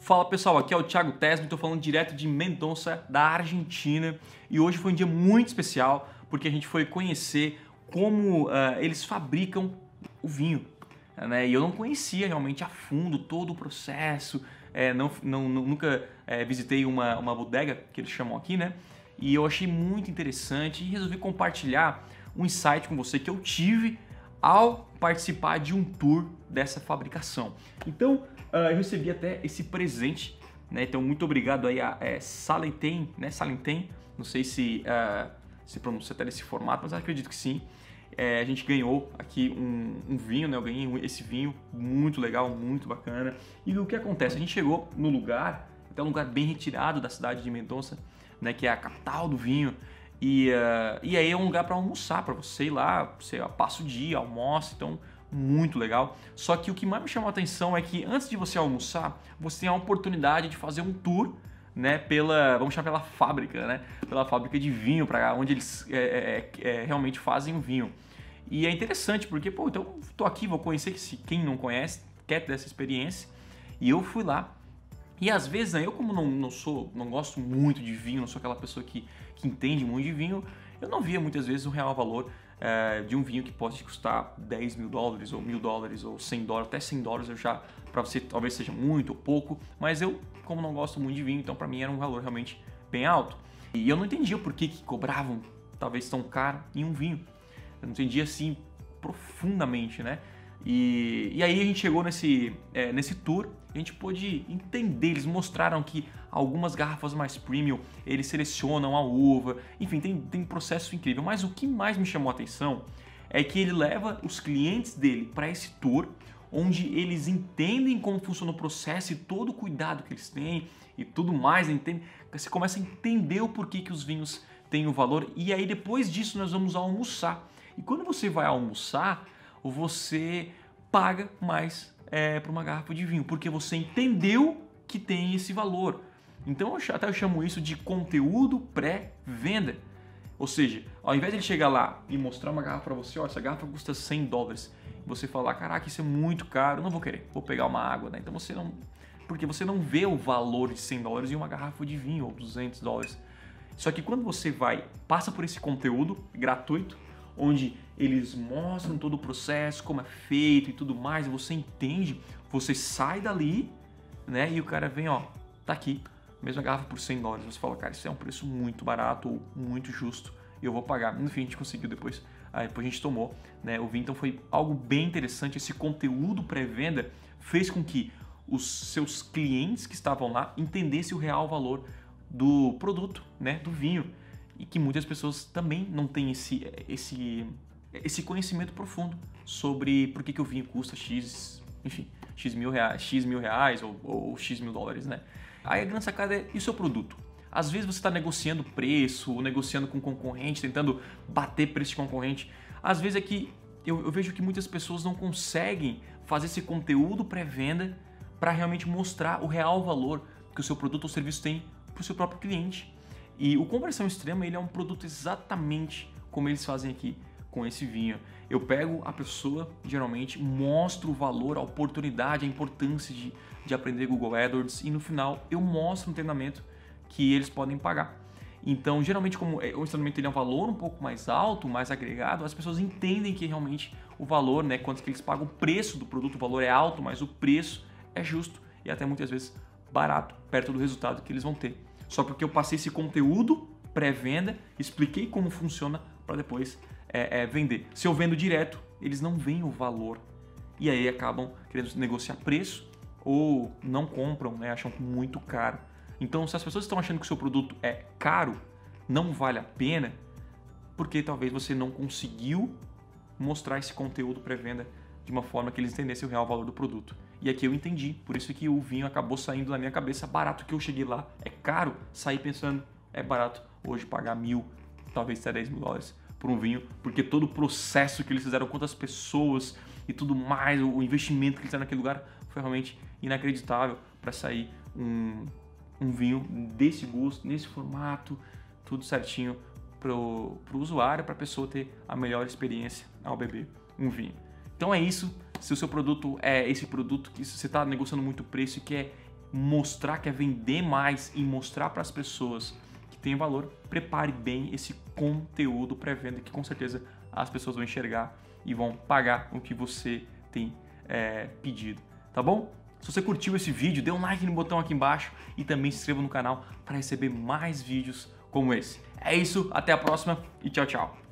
Fala pessoal, aqui é o Thiago Tesme, estou falando direto de Mendonça, da Argentina, e hoje foi um dia muito especial porque a gente foi conhecer como uh, eles fabricam o vinho. Né? E eu não conhecia realmente a fundo todo o processo, é, não, não, nunca é, visitei uma, uma bodega, que eles chamam aqui, né? E eu achei muito interessante e resolvi compartilhar um insight com você que eu tive ao participar de um tour dessa fabricação. Então, eu recebi até esse presente, né? Então, muito obrigado aí a é, né? Salenten, não sei se uh, se pronuncia até nesse formato, mas acredito que sim. É, a gente ganhou aqui um, um, vinho, né? Eu ganhei esse vinho muito legal, muito bacana. E o que acontece? A gente chegou no lugar, até um lugar bem retirado da cidade de Mendonça, né? Que é a capital do vinho. E, uh, e aí é um lugar para almoçar, para você ir lá, você passa o dia, almoça, então muito legal. Só que o que mais me chamou a atenção é que antes de você almoçar, você tem a oportunidade de fazer um tour né, pela, vamos chamar pela fábrica, né, pela fábrica de vinho, para onde eles é, é, é, realmente fazem o vinho. E é interessante porque, pô, então tô aqui, vou conhecer que quem não conhece quer ter essa experiência. E eu fui lá. E às vezes, né, eu como não, não sou, não gosto muito de vinho, não sou aquela pessoa que, que entende muito de vinho, eu não via muitas vezes o real valor é, de um vinho que pode custar 10 mil dólares, ou mil dólares, ou 100 dólares, até 100 dólares eu já, para você talvez seja muito ou pouco, mas eu, como não gosto muito de vinho, então para mim era um valor realmente bem alto. E eu não entendia por que, que cobravam talvez tão caro em um vinho. Eu não entendia assim profundamente, né? E, e aí a gente chegou nesse, é, nesse tour, a gente pôde entender, eles mostraram que algumas garrafas mais premium, eles selecionam a uva, enfim, tem, tem processo incrível. Mas o que mais me chamou a atenção é que ele leva os clientes dele para esse tour, onde eles entendem como funciona o processo e todo o cuidado que eles têm e tudo mais, entende? Você começa a entender o porquê que os vinhos têm o valor e aí depois disso nós vamos almoçar. E quando você vai almoçar, você paga mais é, para uma garrafa de vinho, porque você entendeu que tem esse valor. Então eu até eu chamo isso de conteúdo pré-venda. Ou seja, ao invés de ele chegar lá e mostrar uma garrafa para você, ó, essa garrafa custa 100 dólares, você falar, caraca, isso é muito caro, não vou querer, vou pegar uma água, né? Então você não, porque você não vê o valor de 100 dólares em uma garrafa de vinho ou 200 dólares. Só que quando você vai, passa por esse conteúdo gratuito, onde eles mostram todo o processo, como é feito e tudo mais, você entende, você sai dali, né? E o cara vem, ó, tá aqui, mesma garrafa por 100 dólares. Você fala, cara, isso é um preço muito barato ou muito justo, eu vou pagar. No fim, a gente conseguiu depois, aí depois a gente tomou, né? O então foi algo bem interessante. Esse conteúdo pré-venda fez com que os seus clientes que estavam lá entendessem o real valor do produto, né? Do vinho e que muitas pessoas também não têm esse, esse, esse conhecimento profundo sobre por que, que o vinho custa X, enfim, X mil reais, X mil reais ou, ou X mil dólares, né? Aí a grande sacada é e o seu produto? Às vezes você está negociando preço, ou negociando com concorrente, tentando bater preço de concorrente. Às vezes é que eu, eu vejo que muitas pessoas não conseguem fazer esse conteúdo pré-venda para realmente mostrar o real valor que o seu produto ou serviço tem para o seu próprio cliente. E o conversão extrema ele é um produto exatamente como eles fazem aqui com esse vinho. Eu pego a pessoa, geralmente, mostro o valor, a oportunidade, a importância de, de aprender Google AdWords e no final eu mostro um treinamento que eles podem pagar. Então, geralmente, como é, o treinamento ele é um valor um pouco mais alto, mais agregado, as pessoas entendem que realmente o valor, né, quanto que eles pagam, o preço do produto, o valor é alto, mas o preço é justo e até muitas vezes barato, perto do resultado que eles vão ter só porque eu passei esse conteúdo pré-venda, expliquei como funciona para depois é, é, vender. Se eu vendo direto, eles não veem o valor e aí acabam querendo negociar preço ou não compram, né? acham muito caro. Então, se as pessoas estão achando que o seu produto é caro, não vale a pena, porque talvez você não conseguiu mostrar esse conteúdo pré-venda de uma forma que eles entendessem o real valor do produto. E aqui eu entendi, por isso que o vinho acabou saindo na minha cabeça barato que eu cheguei lá. É caro, saí pensando, é barato hoje pagar mil, talvez até 10 mil dólares por um vinho, porque todo o processo que eles fizeram, quantas pessoas e tudo mais, o investimento que eles fizeram naquele lugar foi realmente inacreditável para sair um, um vinho desse gosto, nesse formato, tudo certinho para o usuário, para a pessoa ter a melhor experiência ao beber um vinho. Então é isso. Se o seu produto é esse produto que você está negociando muito preço e quer mostrar, quer vender mais e mostrar para as pessoas que tem valor, prepare bem esse conteúdo pré-venda que com certeza as pessoas vão enxergar e vão pagar o que você tem é, pedido, tá bom? Se você curtiu esse vídeo, dê um like no botão aqui embaixo e também se inscreva no canal para receber mais vídeos como esse. É isso, até a próxima e tchau, tchau.